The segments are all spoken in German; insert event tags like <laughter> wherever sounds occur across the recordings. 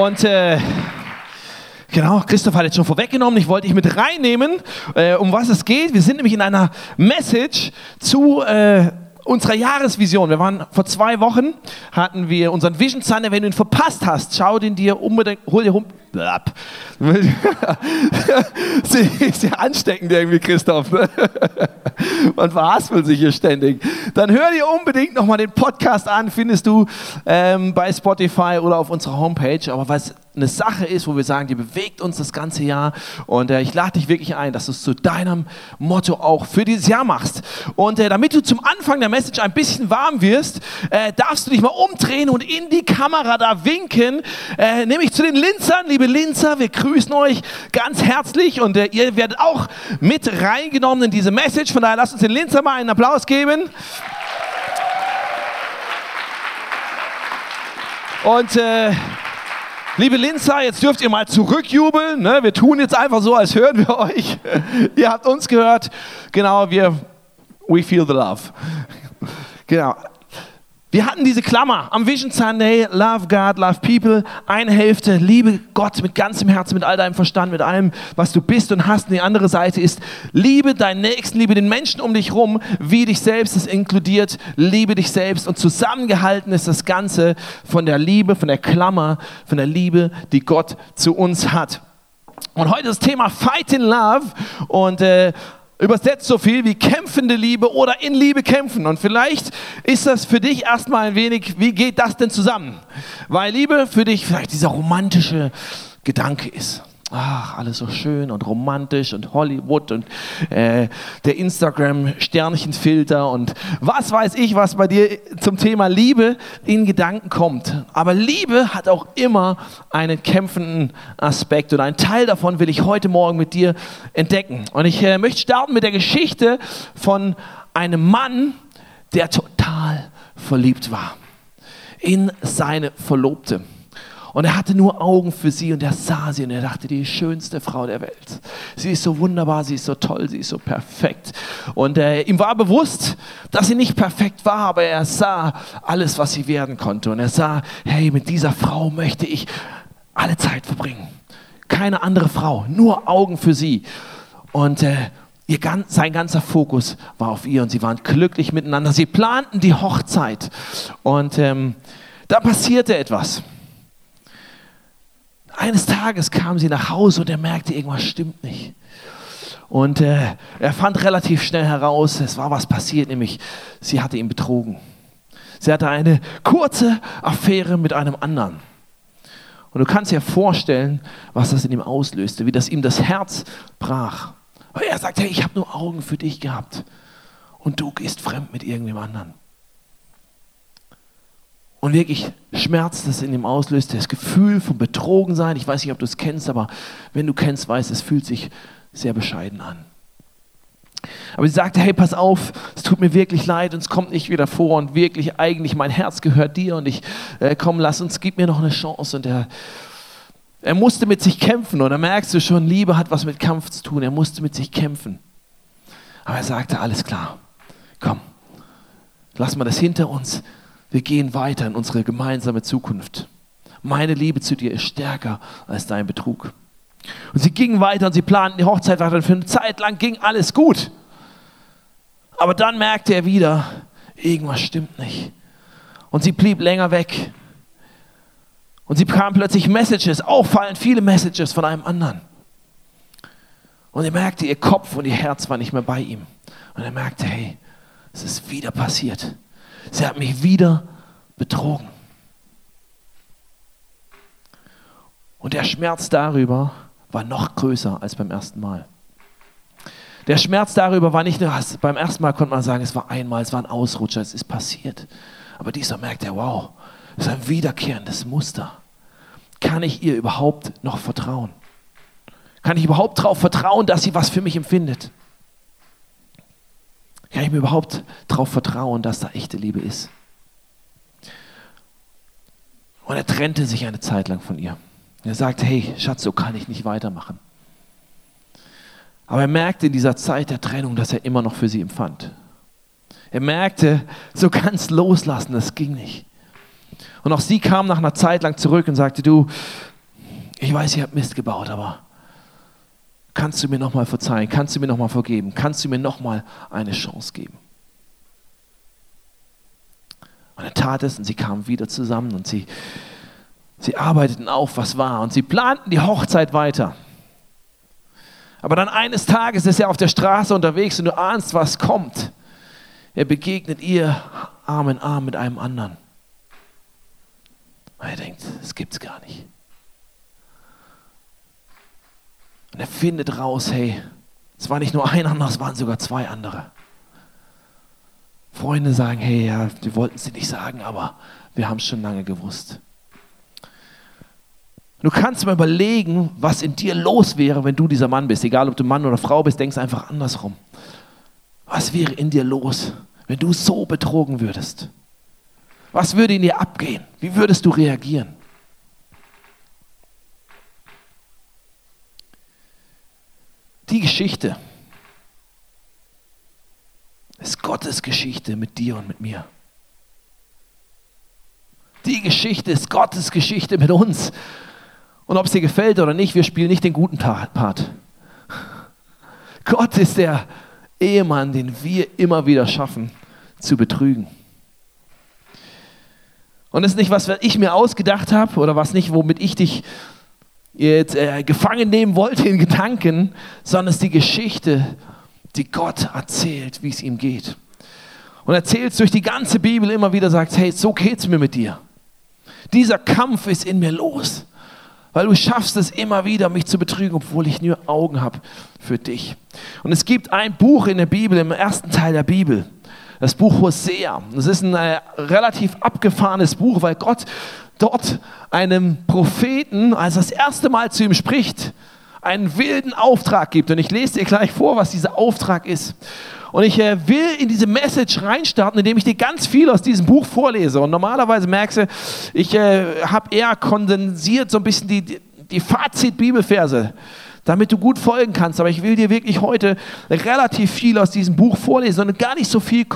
Und äh, genau, Christoph hat jetzt schon vorweggenommen, ich wollte dich mit reinnehmen, äh, um was es geht. Wir sind nämlich in einer Message zu äh, unserer Jahresvision. Wir waren vor zwei Wochen, hatten wir unseren Vision Sunday. Wenn du ihn verpasst hast, schau den dir unbedingt, hol dir Blab. Sehr <laughs> ansteckend irgendwie, Christoph. Ne? Man verhaspelt sich hier ständig. Dann hör dir unbedingt nochmal den Podcast an, findest du ähm, bei Spotify oder auf unserer Homepage. Aber was eine Sache ist, wo wir sagen, die bewegt uns das ganze Jahr. Und äh, ich lade dich wirklich ein, dass du es zu deinem Motto auch für dieses Jahr machst. Und äh, damit du zum Anfang der Message ein bisschen warm wirst, äh, darfst du dich mal umdrehen und in die Kamera da winken. Äh, nämlich zu den Linzern, liebe Linzer, wir grüßen euch ganz herzlich und äh, ihr werdet auch mit reingenommen in diese Message. Von daher lasst uns den Linzer mal einen Applaus geben. Und äh, Liebe Linzer, jetzt dürft ihr mal zurückjubeln. Ne? Wir tun jetzt einfach so, als hören wir euch. <laughs> ihr habt uns gehört. Genau, wir, we feel the love. Genau. Wir hatten diese Klammer am Vision Sunday, Love God, Love People, eine Hälfte, liebe Gott mit ganzem Herzen, mit all deinem Verstand, mit allem, was du bist und hast. Und die andere Seite ist, liebe deinen Nächsten, liebe den Menschen um dich rum, wie dich selbst, das inkludiert, liebe dich selbst. Und zusammengehalten ist das Ganze von der Liebe, von der Klammer, von der Liebe, die Gott zu uns hat. Und heute das Thema Fight in Love und äh, übersetzt so viel wie kämpfende Liebe oder in Liebe kämpfen. Und vielleicht ist das für dich erstmal ein wenig, wie geht das denn zusammen? Weil Liebe für dich vielleicht dieser romantische Gedanke ist ach, alles so schön und romantisch und Hollywood und äh, der Instagram-Sternchenfilter und was weiß ich, was bei dir zum Thema Liebe in Gedanken kommt. Aber Liebe hat auch immer einen kämpfenden Aspekt und einen Teil davon will ich heute Morgen mit dir entdecken. Und ich äh, möchte starten mit der Geschichte von einem Mann, der total verliebt war in seine Verlobte. Und er hatte nur Augen für sie und er sah sie und er dachte, die schönste Frau der Welt. Sie ist so wunderbar, sie ist so toll, sie ist so perfekt. Und äh, ihm war bewusst, dass sie nicht perfekt war, aber er sah alles, was sie werden konnte. Und er sah, hey, mit dieser Frau möchte ich alle Zeit verbringen. Keine andere Frau, nur Augen für sie. Und äh, ihr, sein ganzer Fokus war auf ihr und sie waren glücklich miteinander. Sie planten die Hochzeit. Und ähm, da passierte etwas. Eines Tages kam sie nach Hause und er merkte, irgendwas stimmt nicht. Und äh, er fand relativ schnell heraus, es war was passiert, nämlich sie hatte ihn betrogen. Sie hatte eine kurze Affäre mit einem anderen. Und du kannst dir vorstellen, was das in ihm auslöste, wie das ihm das Herz brach. Weil er sagte, hey, ich habe nur Augen für dich gehabt und du gehst fremd mit irgendjemand anderen. Und wirklich Schmerz, das in ihm auslöst, das Gefühl von Betrogensein. Ich weiß nicht, ob du es kennst, aber wenn du kennst, weißt, es fühlt sich sehr bescheiden an. Aber sie sagte, hey, pass auf, es tut mir wirklich leid und es kommt nicht wieder vor und wirklich, eigentlich, mein Herz gehört dir und ich, äh, komm, lass uns, gib mir noch eine Chance. Und er, er musste mit sich kämpfen und da merkst du schon, Liebe hat was mit Kampf zu tun, er musste mit sich kämpfen. Aber er sagte, alles klar, komm, lass mal das hinter uns, wir gehen weiter in unsere gemeinsame Zukunft. Meine Liebe zu dir ist stärker als dein Betrug. Und sie gingen weiter und sie planten die Hochzeit weiter und für eine Zeit lang ging alles gut. Aber dann merkte er wieder, irgendwas stimmt nicht. Und sie blieb länger weg. Und sie bekamen plötzlich Messages, auffallend viele Messages von einem anderen. Und er merkte, ihr Kopf und ihr Herz war nicht mehr bei ihm. Und er merkte, hey, es ist wieder passiert. Sie hat mich wieder betrogen. Und der Schmerz darüber war noch größer als beim ersten Mal. Der Schmerz darüber war nicht nur, beim ersten Mal konnte man sagen, es war einmal, es war ein Ausrutscher, es ist passiert. Aber dieser merkt er, wow, es ist ein wiederkehrendes Muster. Kann ich ihr überhaupt noch vertrauen? Kann ich überhaupt darauf vertrauen, dass sie was für mich empfindet? Kann ich mir überhaupt darauf vertrauen, dass da echte Liebe ist? Und er trennte sich eine Zeit lang von ihr. Er sagte, hey Schatz, so kann ich nicht weitermachen. Aber er merkte in dieser Zeit der Trennung, dass er immer noch für sie empfand. Er merkte, so ganz loslassen, das ging nicht. Und auch sie kam nach einer Zeit lang zurück und sagte, du, ich weiß, ihr habt Mist gebaut, aber kannst du mir nochmal verzeihen? Kannst du mir nochmal vergeben? Kannst du mir nochmal eine Chance geben? Und er tat es und sie kamen wieder zusammen und sie, sie arbeiteten auf, was war und sie planten die Hochzeit weiter. Aber dann eines Tages ist er auf der Straße unterwegs und du ahnst, was kommt. Er begegnet ihr Arm in Arm mit einem anderen. Und er denkt, das gibt's gar nicht. Und er findet raus, hey, es war nicht nur ein anderer, es waren sogar zwei andere. Freunde sagen, hey, ja, wir wollten es dir nicht sagen, aber wir haben es schon lange gewusst. Du kannst mal überlegen, was in dir los wäre, wenn du dieser Mann bist. Egal, ob du Mann oder Frau bist, denkst einfach andersrum. Was wäre in dir los, wenn du so betrogen würdest? Was würde in dir abgehen? Wie würdest du reagieren? Die Geschichte ist Gottes Geschichte mit dir und mit mir. Die Geschichte ist Gottes Geschichte mit uns. Und ob es dir gefällt oder nicht, wir spielen nicht den guten Part. Gott ist der Ehemann, den wir immer wieder schaffen zu betrügen. Und das ist nicht was, was ich mir ausgedacht habe oder was nicht, womit ich dich jetzt äh, gefangen nehmen wollte in Gedanken, sondern es ist die Geschichte, die Gott erzählt, wie es ihm geht. Und erzählt durch die ganze Bibel immer wieder, sagt, hey, so geht es mir mit dir. Dieser Kampf ist in mir los, weil du schaffst es immer wieder, mich zu betrügen, obwohl ich nur Augen habe für dich. Und es gibt ein Buch in der Bibel, im ersten Teil der Bibel, das Buch Hosea. Das ist ein äh, relativ abgefahrenes Buch, weil Gott dort einem Propheten, als er das erste Mal zu ihm spricht, einen wilden Auftrag gibt. Und ich lese dir gleich vor, was dieser Auftrag ist. Und ich äh, will in diese Message reinstarten, indem ich dir ganz viel aus diesem Buch vorlese. Und normalerweise merkst du, ich äh, habe eher kondensiert so ein bisschen die, die, Fazit-Bibelverse damit du gut folgen kannst. Aber ich will dir wirklich heute relativ viel aus diesem Buch vorlesen und gar nicht so viel,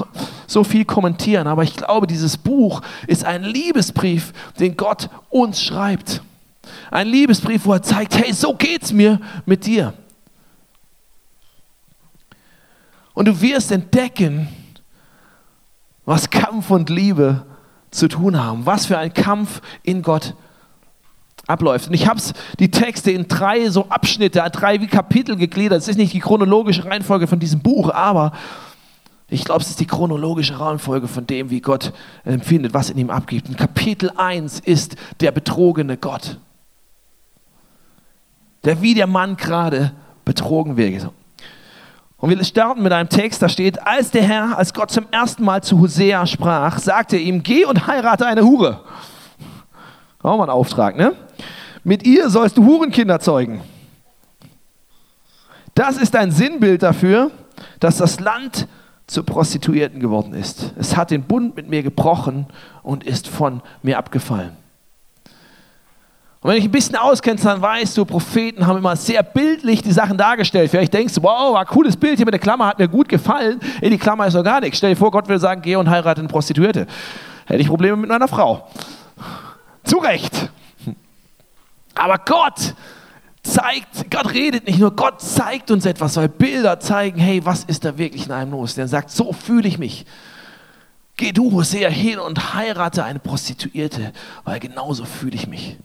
so viel kommentieren. Aber ich glaube, dieses Buch ist ein Liebesbrief, den Gott uns schreibt. Ein Liebesbrief, wo er zeigt, hey, so geht's mir mit dir. Und du wirst entdecken, was Kampf und Liebe zu tun haben, was für ein Kampf in Gott abläuft. Und ich habe die Texte in drei so Abschnitte, drei wie Kapitel gegliedert. Es ist nicht die chronologische Reihenfolge von diesem Buch, aber ich glaube, es ist die chronologische Reihenfolge von dem, wie Gott empfindet, was in ihm abgibt. Und Kapitel 1 ist der betrogene Gott, der wie der Mann gerade betrogen wird. Und wir starten mit einem Text, da steht, als der Herr, als Gott zum ersten Mal zu Hosea sprach, sagte er ihm, geh und heirate eine Hure. Auch mal ein Auftrag, ne? Mit ihr sollst du Hurenkinder zeugen. Das ist ein Sinnbild dafür, dass das Land zur Prostituierten geworden ist. Es hat den Bund mit mir gebrochen und ist von mir abgefallen. Und wenn ich ein bisschen auskennst, dann weißt du, Propheten haben immer sehr bildlich die Sachen dargestellt. Vielleicht denkst du, wow, war ein cooles Bild hier mit der Klammer, hat mir gut gefallen. Ey, die Klammer ist doch gar nichts. Stell dir vor, Gott würde sagen, geh und heirate eine Prostituierte. Hätte ich Probleme mit meiner Frau. Zu Recht. Aber Gott zeigt, Gott redet nicht nur, Gott zeigt uns etwas, weil Bilder zeigen, hey, was ist da wirklich in einem los? Der sagt, so fühle ich mich. Geh du, Hosea, hin und heirate eine Prostituierte, weil genauso fühle ich mich.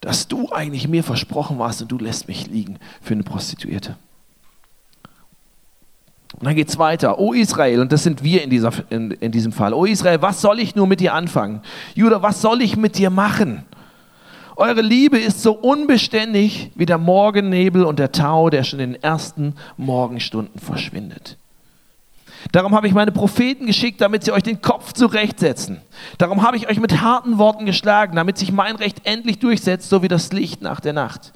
Dass du eigentlich mir versprochen warst und du lässt mich liegen für eine Prostituierte. Und dann geht es weiter. O Israel, und das sind wir in, dieser, in, in diesem Fall. O Israel, was soll ich nur mit dir anfangen? Judah, was soll ich mit dir machen? Eure Liebe ist so unbeständig wie der Morgennebel und der Tau, der schon in den ersten Morgenstunden verschwindet. Darum habe ich meine Propheten geschickt, damit sie euch den Kopf zurechtsetzen. Darum habe ich euch mit harten Worten geschlagen, damit sich mein Recht endlich durchsetzt, so wie das Licht nach der Nacht.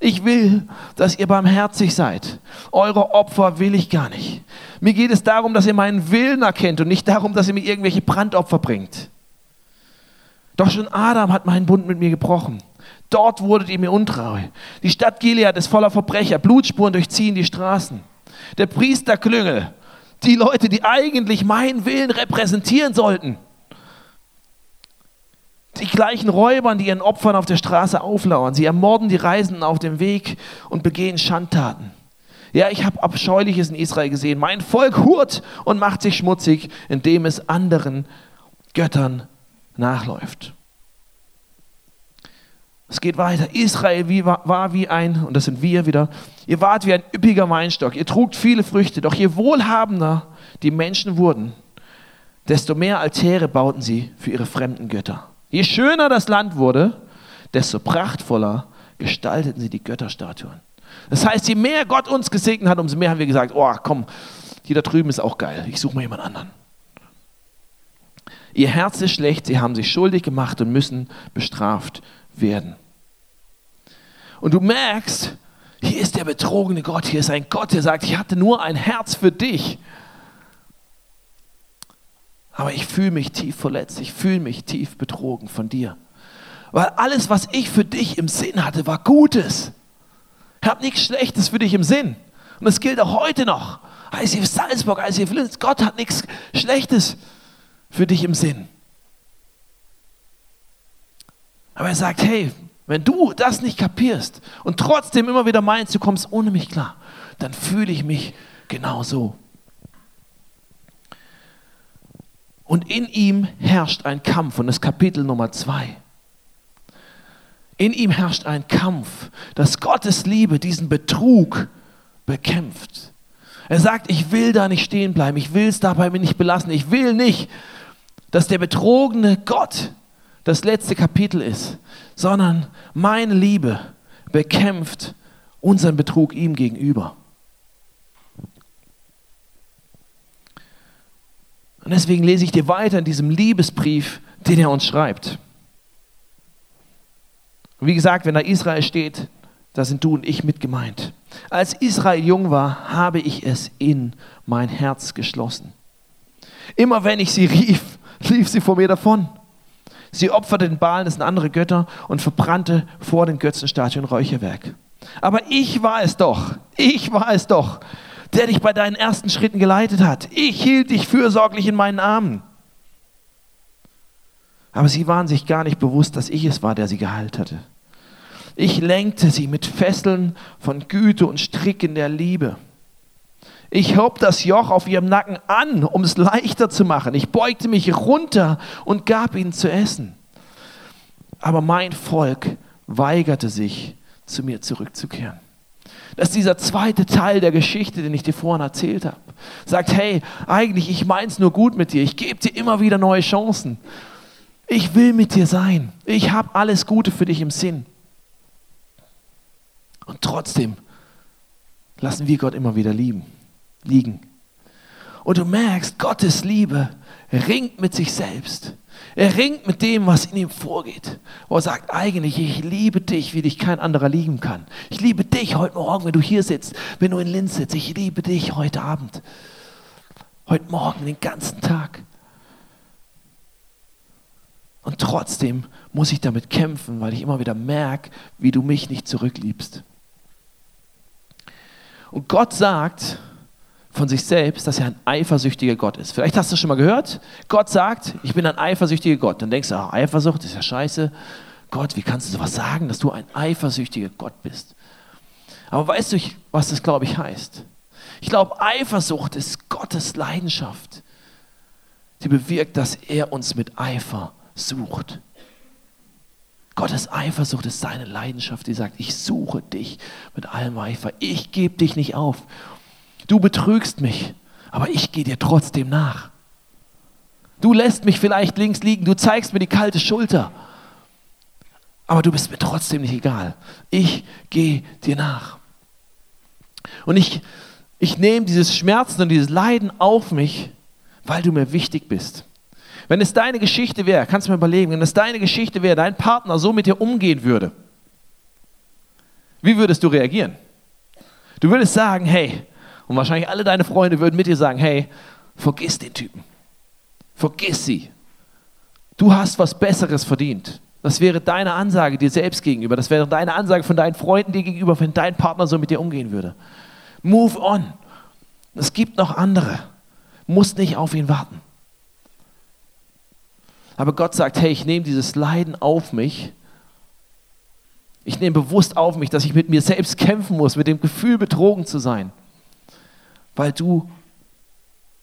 Ich will, dass ihr barmherzig seid. Eure Opfer will ich gar nicht. Mir geht es darum, dass ihr meinen Willen erkennt und nicht darum, dass ihr mir irgendwelche Brandopfer bringt. Doch schon Adam hat meinen Bund mit mir gebrochen. Dort wurdet ihr mir untreu. Die Stadt Gilead ist voller Verbrecher. Blutspuren durchziehen die Straßen. Der Priesterklüngel, die Leute, die eigentlich meinen Willen repräsentieren sollten, Die gleichen Räubern, die ihren Opfern auf der Straße auflauern. Sie ermorden die Reisenden auf dem Weg und begehen Schandtaten. Ja, ich habe Abscheuliches in Israel gesehen. Mein Volk hurt und macht sich schmutzig, indem es anderen Göttern nachläuft. Es geht weiter. Israel wie, war wie ein, und das sind wir wieder, ihr wart wie ein üppiger Weinstock, ihr trugt viele Früchte, doch je wohlhabender die Menschen wurden, desto mehr Altäre bauten sie für ihre fremden Götter. Je schöner das Land wurde, desto prachtvoller gestalteten sie die Götterstatuen. Das heißt, je mehr Gott uns gesegnet hat, umso mehr haben wir gesagt, oh komm, hier da drüben ist auch geil, ich suche mal jemand anderen. Ihr Herz ist schlecht, sie haben sich schuldig gemacht und müssen bestraft werden. Und du merkst, hier ist der betrogene Gott, hier ist ein Gott, der sagt, ich hatte nur ein Herz für dich. Aber ich fühle mich tief verletzt, ich fühle mich tief betrogen von dir. Weil alles, was ich für dich im Sinn hatte, war Gutes. Ich habe nichts Schlechtes für dich im Sinn. Und das gilt auch heute noch. ICF Salzburg, ICF Linz, Gott hat nichts Schlechtes für dich im Sinn. Aber er sagt, hey, wenn du das nicht kapierst und trotzdem immer wieder meinst, du kommst ohne mich klar, dann fühle ich mich genauso. Und in ihm herrscht ein Kampf und das Kapitel Nummer zwei. In ihm herrscht ein Kampf, dass Gottes Liebe diesen Betrug bekämpft. Er sagt, ich will da nicht stehen bleiben, ich will es dabei nicht belassen, ich will nicht, dass der betrogene Gott das letzte Kapitel ist, sondern meine Liebe bekämpft unseren Betrug ihm gegenüber. Und deswegen lese ich dir weiter in diesem Liebesbrief, den er uns schreibt. Wie gesagt, wenn da Israel steht, da sind du und ich mit gemeint. Als Israel jung war, habe ich es in mein Herz geschlossen. Immer wenn ich sie rief, lief sie vor mir davon. Sie opferte den Balen, das sind andere Götter, und verbrannte vor den Götzenstatuen Räucherwerk. Aber ich war es doch, ich war es doch, der dich bei deinen ersten Schritten geleitet hat. Ich hielt dich fürsorglich in meinen Armen. Aber sie waren sich gar nicht bewusst, dass ich es war, der sie geheilt hatte. Ich lenkte sie mit Fesseln von Güte und Stricken der Liebe. Ich hob das Joch auf ihrem Nacken an, um es leichter zu machen. Ich beugte mich runter und gab ihnen zu essen. Aber mein Volk weigerte sich, zu mir zurückzukehren. Das ist dieser zweite Teil der Geschichte, den ich dir vorhin erzählt habe. Sagt, hey, eigentlich, ich meins nur gut mit dir. Ich gebe dir immer wieder neue Chancen. Ich will mit dir sein. Ich habe alles Gute für dich im Sinn. Und trotzdem lassen wir Gott immer wieder lieben liegen. Und du merkst, Gottes Liebe ringt mit sich selbst. Er ringt mit dem, was in ihm vorgeht. Wo er sagt, eigentlich, ich liebe dich, wie dich kein anderer lieben kann. Ich liebe dich heute Morgen, wenn du hier sitzt, wenn du in Linz sitzt. Ich liebe dich heute Abend, heute Morgen, den ganzen Tag. Und trotzdem muss ich damit kämpfen, weil ich immer wieder merke, wie du mich nicht zurückliebst. Und Gott sagt, von sich selbst, dass er ein eifersüchtiger Gott ist. Vielleicht hast du es schon mal gehört. Gott sagt, ich bin ein eifersüchtiger Gott. Dann denkst du, ach, Eifersucht ist ja scheiße. Gott, wie kannst du sowas sagen, dass du ein eifersüchtiger Gott bist? Aber weißt du, was das, glaube ich, heißt? Ich glaube, Eifersucht ist Gottes Leidenschaft, die bewirkt, dass er uns mit Eifer sucht. Gottes Eifersucht ist seine Leidenschaft, die sagt, ich suche dich mit allem Eifer. Ich gebe dich nicht auf. Du betrügst mich, aber ich gehe dir trotzdem nach. Du lässt mich vielleicht links liegen, du zeigst mir die kalte Schulter, aber du bist mir trotzdem nicht egal. Ich gehe dir nach. Und ich, ich nehme dieses Schmerzen und dieses Leiden auf mich, weil du mir wichtig bist. Wenn es deine Geschichte wäre, kannst du mir überlegen, wenn es deine Geschichte wäre, dein Partner so mit dir umgehen würde, wie würdest du reagieren? Du würdest sagen, hey, und wahrscheinlich alle deine Freunde würden mit dir sagen, hey, vergiss den Typen. Vergiss sie. Du hast was Besseres verdient. Das wäre deine Ansage dir selbst gegenüber. Das wäre deine Ansage von deinen Freunden dir gegenüber, wenn dein Partner so mit dir umgehen würde. Move on. Es gibt noch andere. Musst nicht auf ihn warten. Aber Gott sagt, hey, ich nehme dieses Leiden auf mich. Ich nehme bewusst auf mich, dass ich mit mir selbst kämpfen muss, mit dem Gefühl betrogen zu sein, weil du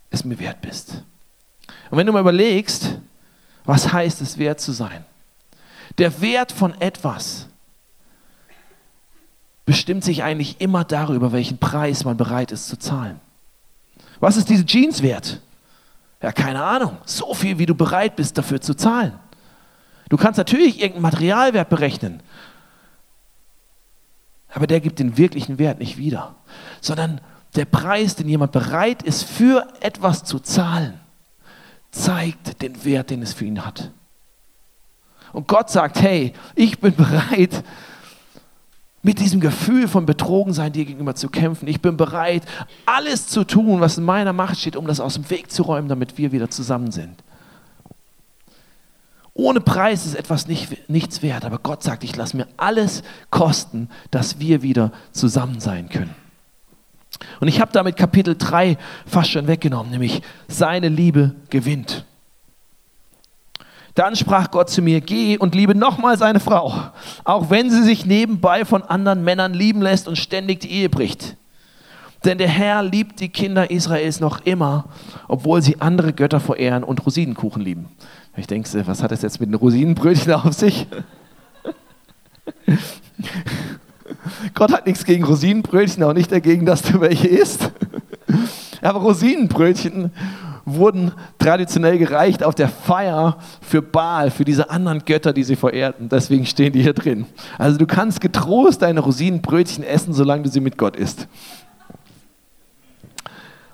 es mir wert bist. Und wenn du mal überlegst, was heißt es wert zu sein? Der Wert von etwas bestimmt sich eigentlich immer darüber, welchen Preis man bereit ist zu zahlen. Was ist diese Jeans wert? Ja, keine Ahnung. So viel, wie du bereit bist, dafür zu zahlen. Du kannst natürlich irgendeinen Materialwert berechnen, aber der gibt den wirklichen Wert nicht wieder, sondern der Preis, den jemand bereit ist, für etwas zu zahlen, zeigt den Wert, den es für ihn hat. Und Gott sagt, hey, ich bin bereit, mit diesem Gefühl von Betrogensein dir gegenüber zu kämpfen. Ich bin bereit, alles zu tun, was in meiner Macht steht, um das aus dem Weg zu räumen, damit wir wieder zusammen sind. Ohne Preis ist etwas nicht, nichts wert, aber Gott sagt, ich lasse mir alles kosten, dass wir wieder zusammen sein können. Und ich habe damit Kapitel 3 fast schon weggenommen, nämlich seine Liebe gewinnt. Dann sprach Gott zu mir, geh und liebe nochmal seine Frau, auch wenn sie sich nebenbei von anderen Männern lieben lässt und ständig die Ehe bricht. Denn der Herr liebt die Kinder Israels noch immer, obwohl sie andere Götter verehren und Rosinenkuchen lieben. Ich denke, was hat das jetzt mit den Rosinenbrötchen auf sich? <laughs> Gott hat nichts gegen Rosinenbrötchen, auch nicht dagegen, dass du welche isst. <laughs> Aber Rosinenbrötchen wurden traditionell gereicht auf der Feier für Baal, für diese anderen Götter, die sie verehrten. Deswegen stehen die hier drin. Also du kannst getrost deine Rosinenbrötchen essen, solange du sie mit Gott isst.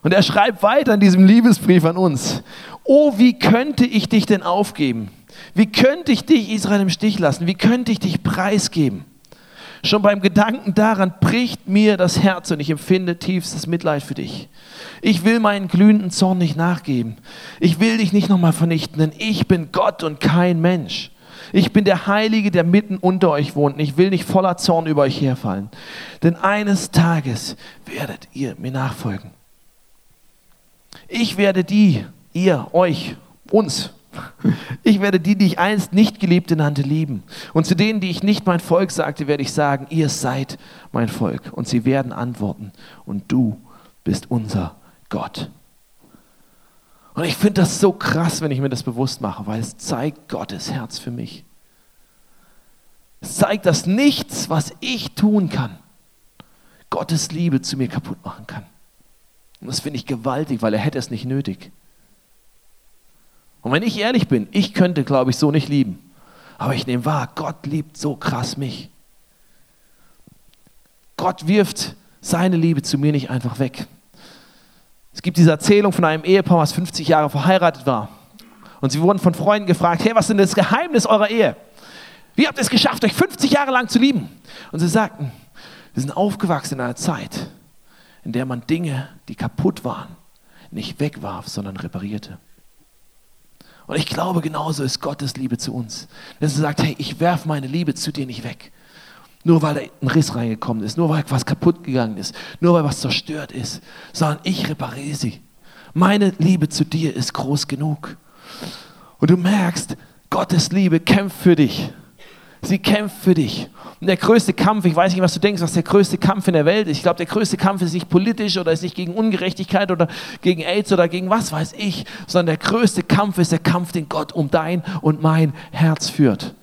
Und er schreibt weiter in diesem Liebesbrief an uns. Oh, wie könnte ich dich denn aufgeben? Wie könnte ich dich, Israel, im Stich lassen? Wie könnte ich dich preisgeben? Schon beim Gedanken daran bricht mir das Herz und ich empfinde tiefstes Mitleid für dich. Ich will meinen glühenden Zorn nicht nachgeben. Ich will dich nicht nochmal vernichten, denn ich bin Gott und kein Mensch. Ich bin der Heilige, der mitten unter euch wohnt. Und ich will nicht voller Zorn über euch herfallen. Denn eines Tages werdet ihr mir nachfolgen. Ich werde die, ihr, euch, uns ich werde die, die ich einst nicht geliebt nannte, lieben. Und zu denen, die ich nicht mein Volk sagte, werde ich sagen, ihr seid mein Volk. Und sie werden antworten, und du bist unser Gott. Und ich finde das so krass, wenn ich mir das bewusst mache, weil es zeigt Gottes Herz für mich. Es zeigt, dass nichts, was ich tun kann, Gottes Liebe zu mir kaputt machen kann. Und das finde ich gewaltig, weil er hätte es nicht nötig. Und wenn ich ehrlich bin, ich könnte, glaube ich, so nicht lieben. Aber ich nehme wahr, Gott liebt so krass mich. Gott wirft seine Liebe zu mir nicht einfach weg. Es gibt diese Erzählung von einem Ehepaar, was 50 Jahre verheiratet war. Und sie wurden von Freunden gefragt, hey, was ist denn das Geheimnis eurer Ehe? Wie habt ihr es geschafft, euch 50 Jahre lang zu lieben? Und sie sagten, wir sind aufgewachsen in einer Zeit, in der man Dinge, die kaputt waren, nicht wegwarf, sondern reparierte. Und ich glaube, genauso ist Gottes Liebe zu uns. Dass er sagt, hey, ich werfe meine Liebe zu dir nicht weg. Nur weil da ein Riss reingekommen ist, nur weil was kaputt gegangen ist, nur weil was zerstört ist, sondern ich repariere sie. Meine Liebe zu dir ist groß genug. Und du merkst, Gottes Liebe kämpft für dich. Sie kämpft für dich. Und der größte Kampf, ich weiß nicht, was du denkst, was der größte Kampf in der Welt ist. Ich glaube, der größte Kampf ist nicht politisch oder ist nicht gegen Ungerechtigkeit oder gegen AIDS oder gegen was weiß ich, sondern der größte Kampf ist der Kampf, den Gott um dein und mein Herz führt.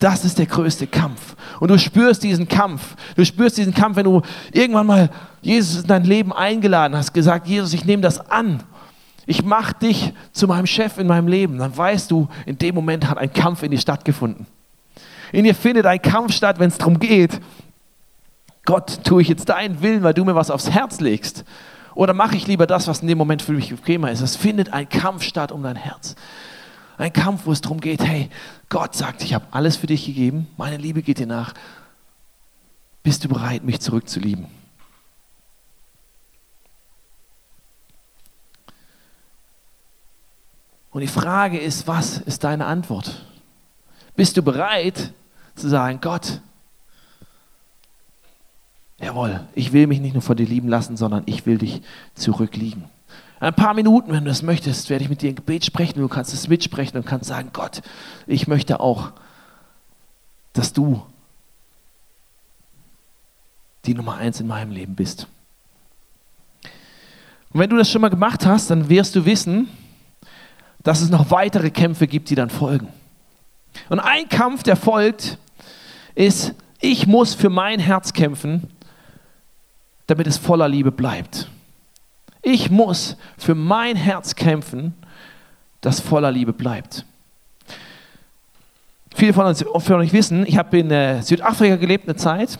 Das ist der größte Kampf. Und du spürst diesen Kampf. Du spürst diesen Kampf, wenn du irgendwann mal Jesus in dein Leben eingeladen hast, gesagt, Jesus, ich nehme das an. Ich mache dich zu meinem Chef in meinem Leben. Dann weißt du, in dem Moment hat ein Kampf in dir stattgefunden. In dir findet ein Kampf statt, wenn es darum geht, Gott, tue ich jetzt deinen Willen, weil du mir was aufs Herz legst? Oder mache ich lieber das, was in dem Moment für mich bequemer ist? Es findet ein Kampf statt um dein Herz. Ein Kampf, wo es darum geht, hey, Gott sagt, ich habe alles für dich gegeben, meine Liebe geht dir nach. Bist du bereit, mich zurückzulieben? Und die Frage ist, was ist deine Antwort? Bist du bereit, zu sagen, Gott, jawohl, ich will mich nicht nur vor dir lieben lassen, sondern ich will dich zurückliegen. In ein paar Minuten, wenn du das möchtest, werde ich mit dir ein Gebet sprechen. Du kannst es mitsprechen und kannst sagen, Gott, ich möchte auch, dass du die Nummer eins in meinem Leben bist. Und wenn du das schon mal gemacht hast, dann wirst du wissen, dass es noch weitere Kämpfe gibt, die dann folgen. Und ein Kampf, der folgt, ist, ich muss für mein Herz kämpfen, damit es voller Liebe bleibt. Ich muss für mein Herz kämpfen, das voller Liebe bleibt. Viele von uns von euch wissen, ich habe in äh, Südafrika gelebt eine Zeit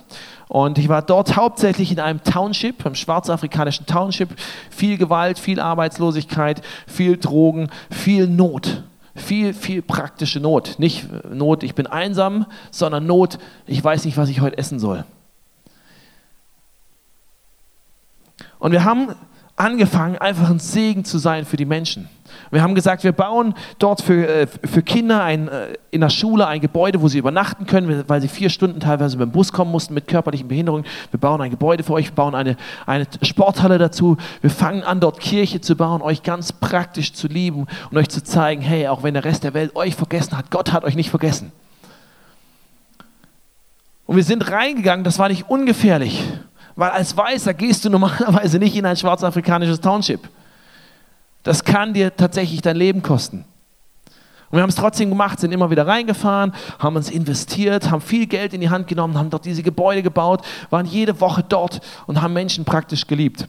und ich war dort hauptsächlich in einem Township, einem schwarzafrikanischen Township. Viel Gewalt, viel Arbeitslosigkeit, viel Drogen, viel Not. Viel, viel praktische Not. Nicht Not, ich bin einsam, sondern Not, ich weiß nicht, was ich heute essen soll. Und wir haben angefangen, einfach ein Segen zu sein für die Menschen. Wir haben gesagt, wir bauen dort für, äh, für Kinder ein, äh, in der Schule ein Gebäude, wo sie übernachten können, weil sie vier Stunden teilweise mit dem Bus kommen mussten mit körperlichen Behinderungen. Wir bauen ein Gebäude für euch, wir bauen eine, eine Sporthalle dazu. Wir fangen an, dort Kirche zu bauen, euch ganz praktisch zu lieben und euch zu zeigen, hey, auch wenn der Rest der Welt euch vergessen hat, Gott hat euch nicht vergessen. Und wir sind reingegangen, das war nicht ungefährlich. Weil als Weißer gehst du normalerweise nicht in ein schwarzafrikanisches Township. Das kann dir tatsächlich dein Leben kosten. Und wir haben es trotzdem gemacht, sind immer wieder reingefahren, haben uns investiert, haben viel Geld in die Hand genommen, haben dort diese Gebäude gebaut, waren jede Woche dort und haben Menschen praktisch geliebt.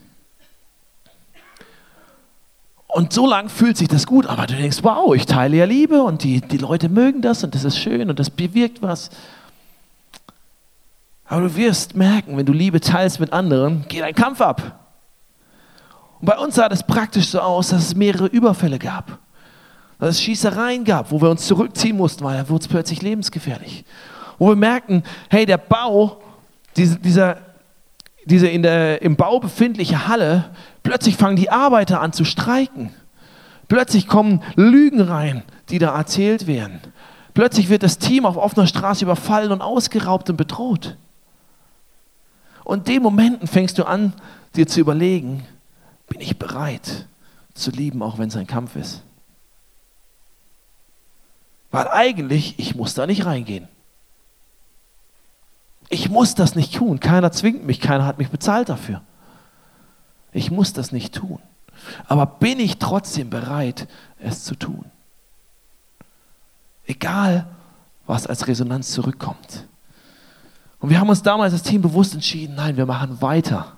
Und so lang fühlt sich das gut, aber du denkst, wow, ich teile ja Liebe und die, die Leute mögen das und das ist schön und das bewirkt was. Aber du wirst merken, wenn du Liebe teilst mit anderen, geht ein Kampf ab. Und bei uns sah das praktisch so aus, dass es mehrere Überfälle gab. Dass es Schießereien gab, wo wir uns zurückziehen mussten, weil da wurde es plötzlich lebensgefährlich. Wo wir merkten, hey, der Bau, diese, dieser, diese in der, im Bau befindliche Halle, plötzlich fangen die Arbeiter an zu streiken. Plötzlich kommen Lügen rein, die da erzählt werden. Plötzlich wird das Team auf offener Straße überfallen und ausgeraubt und bedroht. Und in den Momenten fängst du an, dir zu überlegen, bin ich bereit zu lieben, auch wenn es ein Kampf ist? Weil eigentlich, ich muss da nicht reingehen. Ich muss das nicht tun. Keiner zwingt mich, keiner hat mich bezahlt dafür. Ich muss das nicht tun. Aber bin ich trotzdem bereit, es zu tun? Egal, was als Resonanz zurückkommt. Und wir haben uns damals als Team bewusst entschieden, nein, wir machen weiter.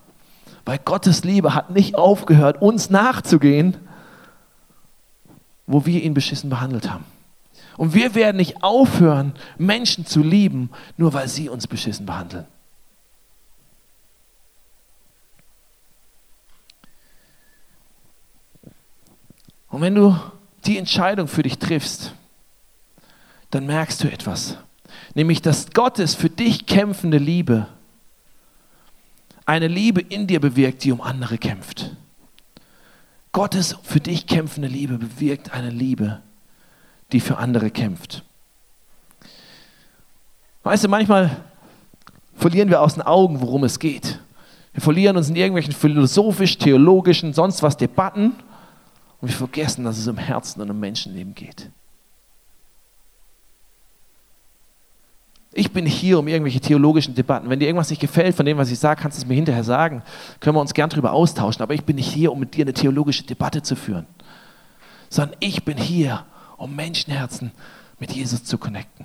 Weil Gottes Liebe hat nicht aufgehört, uns nachzugehen, wo wir ihn beschissen behandelt haben. Und wir werden nicht aufhören, Menschen zu lieben, nur weil sie uns beschissen behandeln. Und wenn du die Entscheidung für dich triffst, dann merkst du etwas nämlich dass Gottes für dich kämpfende Liebe eine Liebe in dir bewirkt, die um andere kämpft. Gottes für dich kämpfende Liebe bewirkt eine Liebe, die für andere kämpft. Weißt du, manchmal verlieren wir aus den Augen, worum es geht. Wir verlieren uns in irgendwelchen philosophisch, theologischen, sonst was Debatten und wir vergessen, dass es um Herzen und um Menschenleben geht. Ich bin hier um irgendwelche theologischen Debatten. Wenn dir irgendwas nicht gefällt von dem, was ich sage, kannst du es mir hinterher sagen. Können wir uns gern darüber austauschen. Aber ich bin nicht hier, um mit dir eine theologische Debatte zu führen. Sondern ich bin hier, um Menschenherzen mit Jesus zu connecten.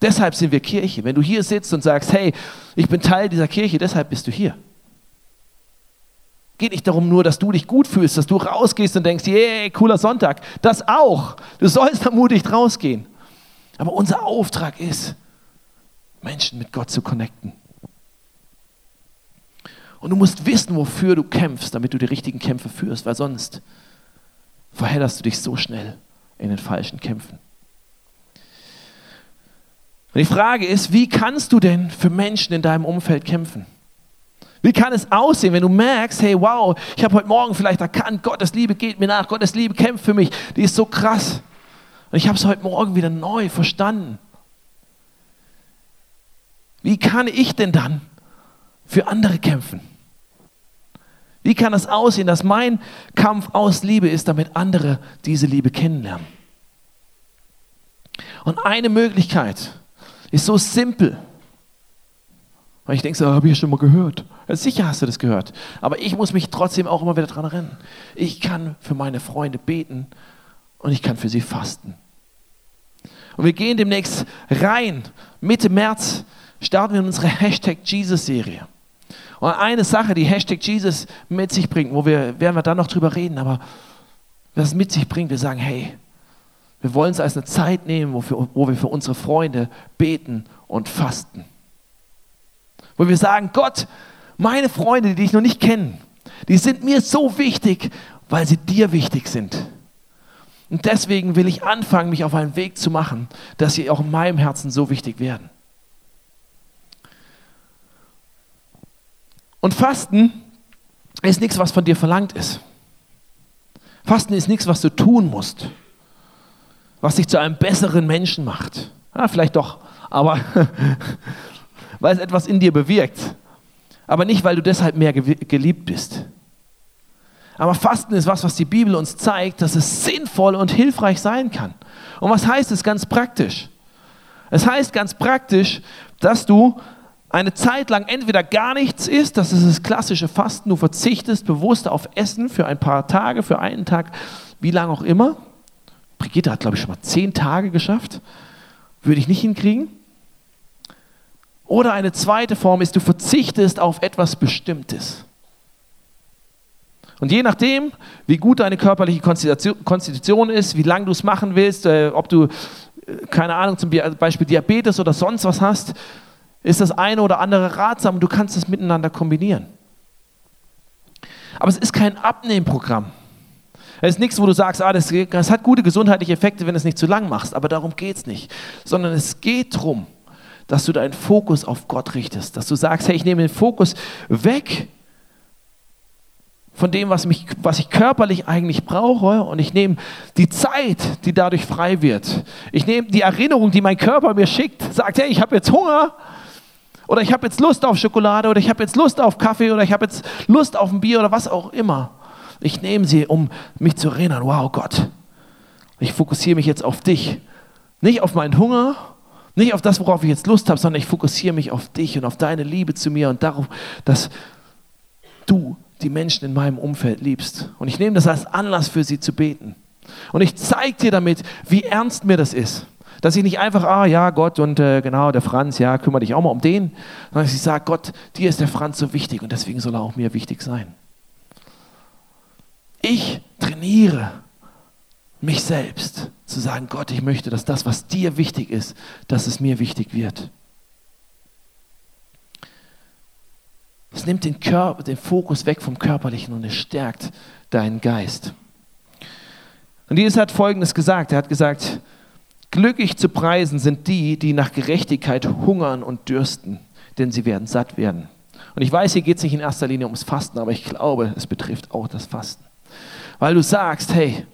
Deshalb sind wir Kirche. Wenn du hier sitzt und sagst, hey, ich bin Teil dieser Kirche, deshalb bist du hier. Geht nicht darum nur, dass du dich gut fühlst, dass du rausgehst und denkst, yeah, cooler Sonntag. Das auch. Du sollst ermutigt rausgehen. Aber unser Auftrag ist, Menschen mit Gott zu connecten. Und du musst wissen, wofür du kämpfst, damit du die richtigen Kämpfe führst, weil sonst verhedderst du dich so schnell in den falschen Kämpfen. Und die Frage ist, wie kannst du denn für Menschen in deinem Umfeld kämpfen? Wie kann es aussehen, wenn du merkst, hey, wow, ich habe heute Morgen vielleicht erkannt, Gottes Liebe geht mir nach, Gottes Liebe kämpft für mich, die ist so krass. Und ich habe es heute Morgen wieder neu verstanden. Wie kann ich denn dann für andere kämpfen? Wie kann das aussehen, dass mein Kampf aus Liebe ist, damit andere diese Liebe kennenlernen? Und eine Möglichkeit ist so simpel. Weil ich denke, so habe ich ja schon mal gehört. Sicher hast du das gehört. Aber ich muss mich trotzdem auch immer wieder dran erinnern. Ich kann für meine Freunde beten und ich kann für sie fasten. Und wir gehen demnächst rein. Mitte März starten wir unsere <laughs> Hashtag Jesus-Serie. Und eine Sache, die Hashtag Jesus mit sich bringt, wo wir, werden wir dann noch drüber reden, aber was es mit sich bringt, wir sagen, hey, wir wollen es als eine Zeit nehmen, wo, für, wo wir für unsere Freunde beten und fasten. Wo wir sagen, Gott, meine Freunde, die ich noch nicht kenne, die sind mir so wichtig, weil sie dir wichtig sind. Und deswegen will ich anfangen, mich auf einen Weg zu machen, dass sie auch in meinem Herzen so wichtig werden. Und Fasten ist nichts, was von dir verlangt ist. Fasten ist nichts, was du tun musst, was dich zu einem besseren Menschen macht. Ja, vielleicht doch, aber <laughs> weil es etwas in dir bewirkt. Aber nicht, weil du deshalb mehr geliebt bist. Aber Fasten ist was, was die Bibel uns zeigt, dass es sinnvoll und hilfreich sein kann. Und was heißt es ganz praktisch? Es heißt ganz praktisch, dass du eine Zeit lang entweder gar nichts isst, das ist das klassische Fasten, du verzichtest bewusst auf Essen für ein paar Tage, für einen Tag, wie lange auch immer. Brigitte hat, glaube ich, schon mal zehn Tage geschafft. Würde ich nicht hinkriegen. Oder eine zweite Form ist, du verzichtest auf etwas Bestimmtes. Und je nachdem, wie gut deine körperliche Konstitution ist, wie lange du es machen willst, äh, ob du, äh, keine Ahnung, zum Beispiel Diabetes oder sonst was hast, ist das eine oder andere ratsam und du kannst es miteinander kombinieren. Aber es ist kein Abnehmprogramm. Es ist nichts, wo du sagst, ah, das, das hat gute gesundheitliche Effekte, wenn du es nicht zu lang machst. Aber darum geht es nicht. Sondern es geht darum, dass du deinen Fokus auf Gott richtest. Dass du sagst, hey, ich nehme den Fokus weg von dem, was, mich, was ich körperlich eigentlich brauche und ich nehme die Zeit, die dadurch frei wird. Ich nehme die Erinnerung, die mein Körper mir schickt, sagt, hey, ich habe jetzt Hunger oder ich habe jetzt Lust auf Schokolade oder ich habe jetzt Lust auf Kaffee oder ich habe jetzt Lust auf ein Bier oder was auch immer. Ich nehme sie, um mich zu erinnern, wow Gott, ich fokussiere mich jetzt auf dich. Nicht auf meinen Hunger, nicht auf das, worauf ich jetzt Lust habe, sondern ich fokussiere mich auf dich und auf deine Liebe zu mir und darauf, dass du die Menschen in meinem Umfeld liebst. Und ich nehme das als Anlass für sie zu beten. Und ich zeige dir damit, wie ernst mir das ist. Dass ich nicht einfach, ah ja, Gott und äh, genau, der Franz, ja, kümmere dich auch mal um den, sondern dass ich sage, Gott, dir ist der Franz so wichtig und deswegen soll er auch mir wichtig sein. Ich trainiere mich selbst zu sagen, Gott, ich möchte, dass das, was dir wichtig ist, dass es mir wichtig wird. Es nimmt den, Körper, den Fokus weg vom Körperlichen und es stärkt deinen Geist. Und Jesus hat Folgendes gesagt. Er hat gesagt, glücklich zu preisen sind die, die nach Gerechtigkeit hungern und dürsten, denn sie werden satt werden. Und ich weiß, hier geht es nicht in erster Linie ums Fasten, aber ich glaube, es betrifft auch das Fasten. Weil du sagst, hey,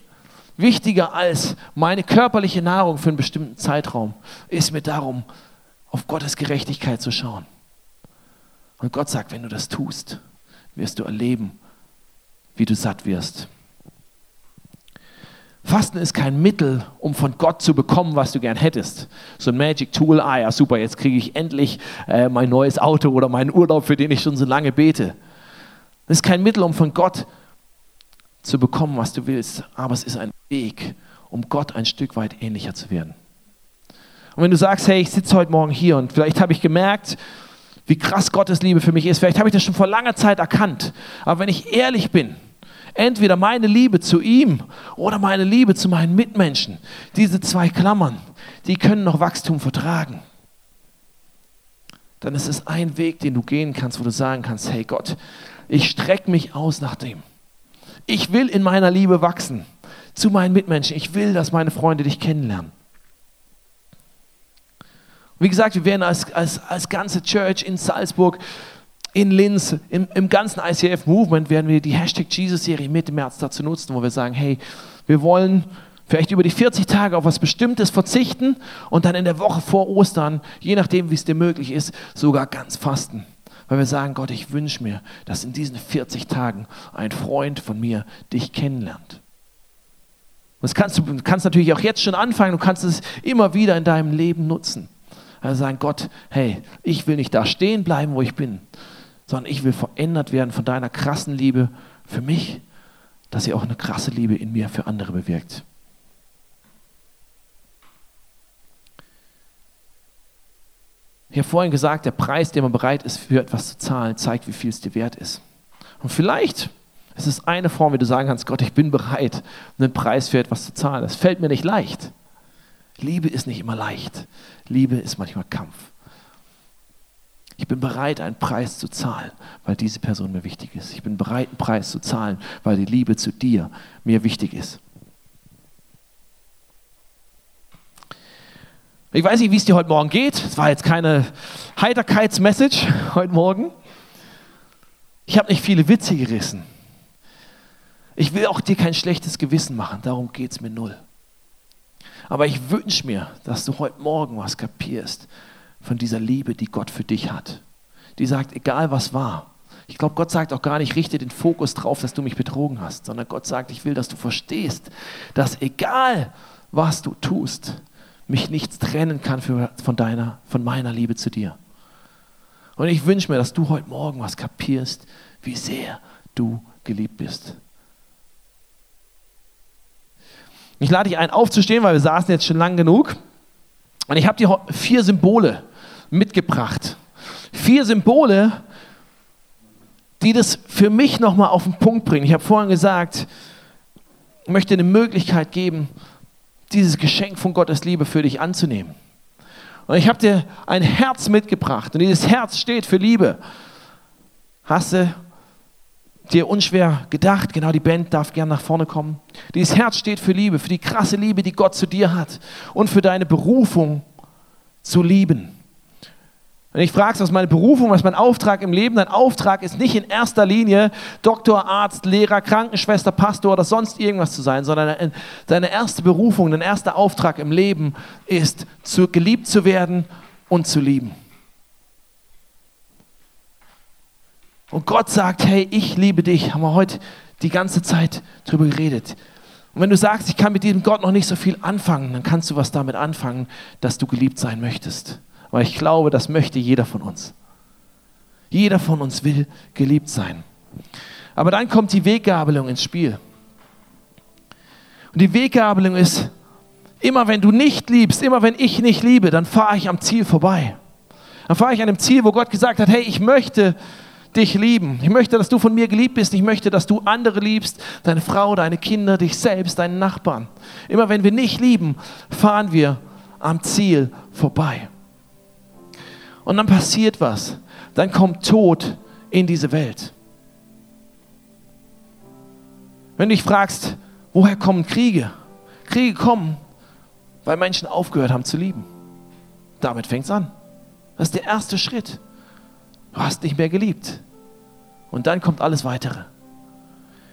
wichtiger als meine körperliche Nahrung für einen bestimmten Zeitraum ist mir darum, auf Gottes Gerechtigkeit zu schauen. Und Gott sagt, wenn du das tust, wirst du erleben, wie du satt wirst. Fasten ist kein Mittel, um von Gott zu bekommen, was du gern hättest. So ein Magic Tool, ah ja, super, jetzt kriege ich endlich äh, mein neues Auto oder meinen Urlaub, für den ich schon so lange bete. Es ist kein Mittel, um von Gott zu bekommen, was du willst, aber es ist ein Weg, um Gott ein Stück weit ähnlicher zu werden. Und wenn du sagst, hey, ich sitze heute Morgen hier und vielleicht habe ich gemerkt, wie krass Gottes Liebe für mich ist. Vielleicht habe ich das schon vor langer Zeit erkannt. Aber wenn ich ehrlich bin, entweder meine Liebe zu ihm oder meine Liebe zu meinen Mitmenschen, diese zwei Klammern, die können noch Wachstum vertragen. Dann ist es ein Weg, den du gehen kannst, wo du sagen kannst, hey Gott, ich strecke mich aus nach dem. Ich will in meiner Liebe wachsen zu meinen Mitmenschen. Ich will, dass meine Freunde dich kennenlernen. Wie gesagt, wir werden als, als, als ganze Church in Salzburg, in Linz, im, im ganzen ICF-Movement werden wir die Hashtag Jesus-Serie Mitte März dazu nutzen, wo wir sagen, hey, wir wollen vielleicht über die 40 Tage auf was Bestimmtes verzichten und dann in der Woche vor Ostern, je nachdem, wie es dir möglich ist, sogar ganz fasten. weil wir sagen, Gott, ich wünsche mir, dass in diesen 40 Tagen ein Freund von mir dich kennenlernt. Das kannst du kannst natürlich auch jetzt schon anfangen, du kannst es immer wieder in deinem Leben nutzen. Also sagen, Gott, hey, ich will nicht da stehen bleiben, wo ich bin, sondern ich will verändert werden von deiner krassen Liebe für mich, dass sie auch eine krasse Liebe in mir für andere bewirkt. Ich habe vorhin gesagt, der Preis, den man bereit ist, für etwas zu zahlen, zeigt, wie viel es dir wert ist. Und vielleicht ist es eine Form, wie du sagen kannst, Gott, ich bin bereit, einen Preis für etwas zu zahlen. Das fällt mir nicht leicht. Liebe ist nicht immer leicht. Liebe ist manchmal Kampf. Ich bin bereit, einen Preis zu zahlen, weil diese Person mir wichtig ist. Ich bin bereit, einen Preis zu zahlen, weil die Liebe zu dir mir wichtig ist. Ich weiß nicht, wie es dir heute Morgen geht. Es war jetzt keine Heiterkeitsmessage heute Morgen. Ich habe nicht viele Witze gerissen. Ich will auch dir kein schlechtes Gewissen machen, darum geht es mir null. Aber ich wünsche mir, dass du heute Morgen was kapierst von dieser Liebe, die Gott für dich hat. Die sagt, egal was war. Ich glaube, Gott sagt auch gar nicht, richte den Fokus drauf, dass du mich betrogen hast, sondern Gott sagt, ich will, dass du verstehst, dass egal was du tust, mich nichts trennen kann für, von, deiner, von meiner Liebe zu dir. Und ich wünsche mir, dass du heute Morgen was kapierst, wie sehr du geliebt bist. Ich lade dich ein, aufzustehen, weil wir saßen jetzt schon lang genug. Und ich habe dir vier Symbole mitgebracht. Vier Symbole, die das für mich nochmal auf den Punkt bringen. Ich habe vorhin gesagt, ich möchte eine Möglichkeit geben, dieses Geschenk von Gottes Liebe für dich anzunehmen. Und ich habe dir ein Herz mitgebracht und dieses Herz steht für Liebe. Hast du dir unschwer gedacht, genau die Band darf gern nach vorne kommen. Dieses Herz steht für Liebe, für die krasse Liebe, die Gott zu dir hat und für deine Berufung zu lieben. Wenn ich fragst, was ist meine Berufung, was ist mein Auftrag im Leben, dein Auftrag ist nicht in erster Linie Doktor, Arzt, Lehrer, Krankenschwester, Pastor oder sonst irgendwas zu sein, sondern deine erste Berufung, dein erster Auftrag im Leben ist, zu, geliebt zu werden und zu lieben. Und Gott sagt, hey, ich liebe dich, haben wir heute die ganze Zeit drüber geredet. Und wenn du sagst, ich kann mit diesem Gott noch nicht so viel anfangen, dann kannst du was damit anfangen, dass du geliebt sein möchtest. Weil ich glaube, das möchte jeder von uns. Jeder von uns will geliebt sein. Aber dann kommt die Weggabelung ins Spiel. Und die Weggabelung ist, immer wenn du nicht liebst, immer wenn ich nicht liebe, dann fahre ich am Ziel vorbei. Dann fahre ich an dem Ziel, wo Gott gesagt hat, hey, ich möchte dich lieben. Ich möchte, dass du von mir geliebt bist. Ich möchte, dass du andere liebst, deine Frau, deine Kinder, dich selbst, deinen Nachbarn. Immer wenn wir nicht lieben, fahren wir am Ziel vorbei. Und dann passiert was. Dann kommt Tod in diese Welt. Wenn du dich fragst, woher kommen Kriege? Kriege kommen, weil Menschen aufgehört haben zu lieben. Damit fängt es an. Das ist der erste Schritt. Du hast nicht mehr geliebt. Und dann kommt alles weitere.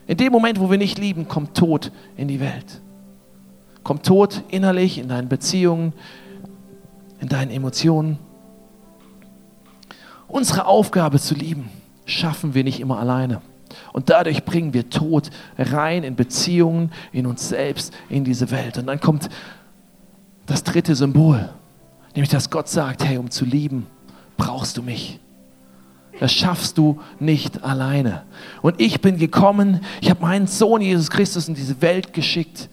In dem Moment, wo wir nicht lieben, kommt Tod in die Welt. Kommt Tod innerlich, in deinen Beziehungen, in deinen Emotionen. Unsere Aufgabe zu lieben, schaffen wir nicht immer alleine. Und dadurch bringen wir Tod rein in Beziehungen, in uns selbst, in diese Welt. Und dann kommt das dritte Symbol, nämlich dass Gott sagt, hey, um zu lieben, brauchst du mich. Das schaffst du nicht alleine. Und ich bin gekommen, ich habe meinen Sohn Jesus Christus in diese Welt geschickt,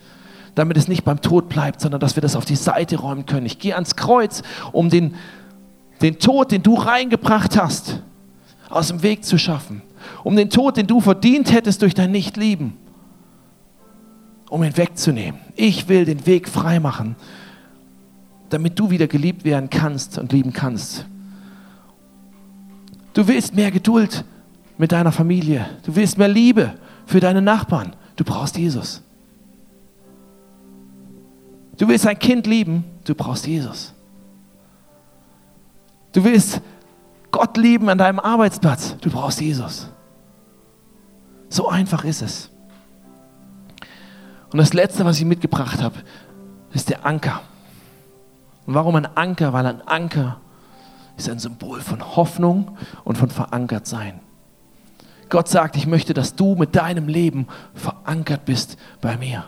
damit es nicht beim Tod bleibt, sondern dass wir das auf die Seite räumen können. Ich gehe ans Kreuz, um den den Tod, den du reingebracht hast, aus dem Weg zu schaffen. Um den Tod, den du verdient hättest durch dein Nichtlieben, um ihn wegzunehmen. Ich will den Weg freimachen, damit du wieder geliebt werden kannst und lieben kannst. Du willst mehr Geduld mit deiner Familie. Du willst mehr Liebe für deine Nachbarn. Du brauchst Jesus. Du willst ein Kind lieben. Du brauchst Jesus. Du willst Gott lieben an deinem Arbeitsplatz. Du brauchst Jesus. So einfach ist es. Und das Letzte, was ich mitgebracht habe, ist der Anker. Und warum ein Anker? Weil ein Anker ist ein Symbol von Hoffnung und von verankert sein. Gott sagt, ich möchte, dass du mit deinem Leben verankert bist bei mir.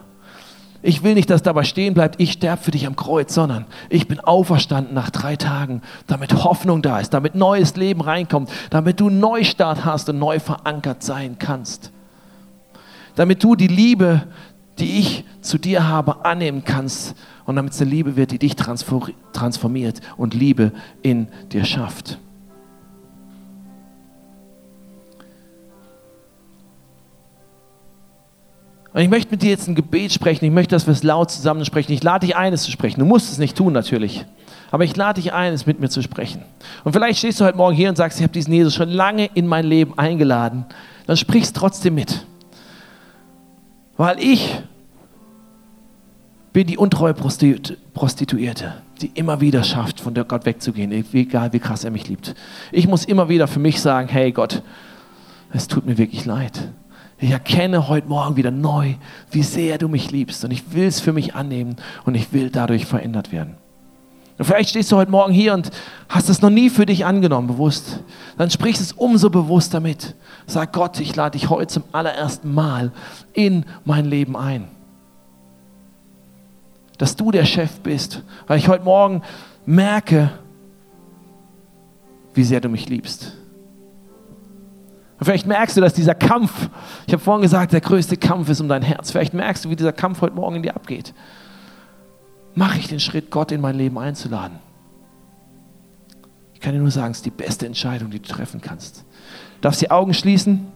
Ich will nicht, dass dabei stehen bleibt, ich sterbe für dich am Kreuz, sondern ich bin auferstanden nach drei Tagen, damit Hoffnung da ist, damit neues Leben reinkommt, damit du Neustart hast und neu verankert sein kannst. Damit du die Liebe, die ich zu dir habe, annehmen kannst und damit es eine Liebe wird, die dich transformiert und Liebe in dir schafft. Und ich möchte mit dir jetzt ein Gebet sprechen. Ich möchte, dass wir es laut zusammen sprechen. Ich lade dich ein, es zu sprechen. Du musst es nicht tun, natürlich. Aber ich lade dich ein, es mit mir zu sprechen. Und vielleicht stehst du heute Morgen hier und sagst, ich habe diesen Jesus schon lange in mein Leben eingeladen. Dann sprich es trotzdem mit. Weil ich bin die untreue Prostituierte, die immer wieder schafft, von Gott wegzugehen, egal wie krass er mich liebt. Ich muss immer wieder für mich sagen, hey Gott, es tut mir wirklich leid. Ich erkenne heute Morgen wieder neu, wie sehr du mich liebst und ich will es für mich annehmen und ich will dadurch verändert werden. Und vielleicht stehst du heute Morgen hier und hast es noch nie für dich angenommen, bewusst. Dann sprichst es umso bewusster mit. Sag Gott, ich lade dich heute zum allerersten Mal in mein Leben ein. Dass du der Chef bist, weil ich heute Morgen merke, wie sehr du mich liebst. Und vielleicht merkst du, dass dieser Kampf, ich habe vorhin gesagt, der größte Kampf ist um dein Herz. Vielleicht merkst du, wie dieser Kampf heute Morgen in dir abgeht. Mache ich den Schritt, Gott in mein Leben einzuladen? Ich kann dir nur sagen, es ist die beste Entscheidung, die du treffen kannst. Du darfst die Augen schließen.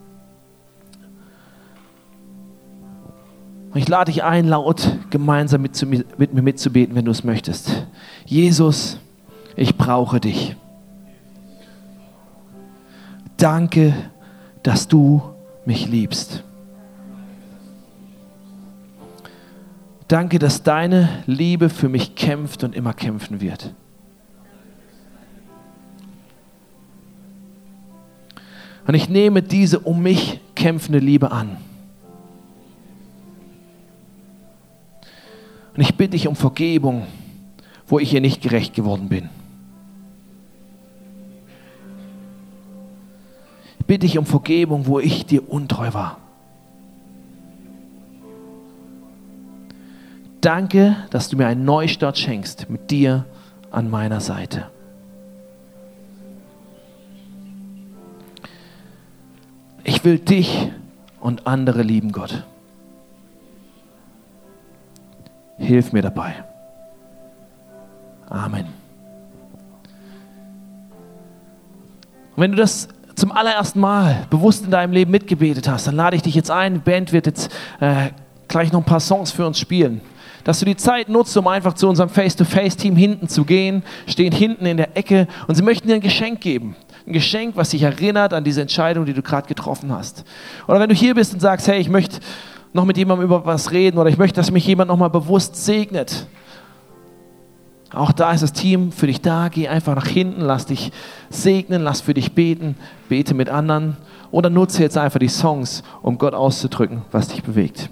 Und ich lade dich ein, laut gemeinsam mit, mit mir mitzubeten, wenn du es möchtest. Jesus, ich brauche dich. Danke, dass du mich liebst. Danke, dass deine Liebe für mich kämpft und immer kämpfen wird. Und ich nehme diese um mich kämpfende Liebe an. Und ich bitte dich um Vergebung, wo ich ihr nicht gerecht geworden bin. Bitte ich um Vergebung, wo ich dir untreu war. Danke, dass du mir einen Neustart schenkst mit dir an meiner Seite. Ich will dich und andere lieben, Gott. Hilf mir dabei. Amen. Und wenn du das zum allerersten Mal bewusst in deinem Leben mitgebetet hast, dann lade ich dich jetzt ein. Die Band wird jetzt äh, gleich noch ein paar Songs für uns spielen. Dass du die Zeit nutzt, um einfach zu unserem Face-to-Face-Team hinten zu gehen, stehen hinten in der Ecke und sie möchten dir ein Geschenk geben. Ein Geschenk, was dich erinnert an diese Entscheidung, die du gerade getroffen hast. Oder wenn du hier bist und sagst, hey, ich möchte noch mit jemandem über was reden oder ich möchte, dass mich jemand nochmal bewusst segnet, auch da ist das Team für dich da. Geh einfach nach hinten, lass dich segnen, lass für dich beten, bete mit anderen oder nutze jetzt einfach die Songs, um Gott auszudrücken, was dich bewegt.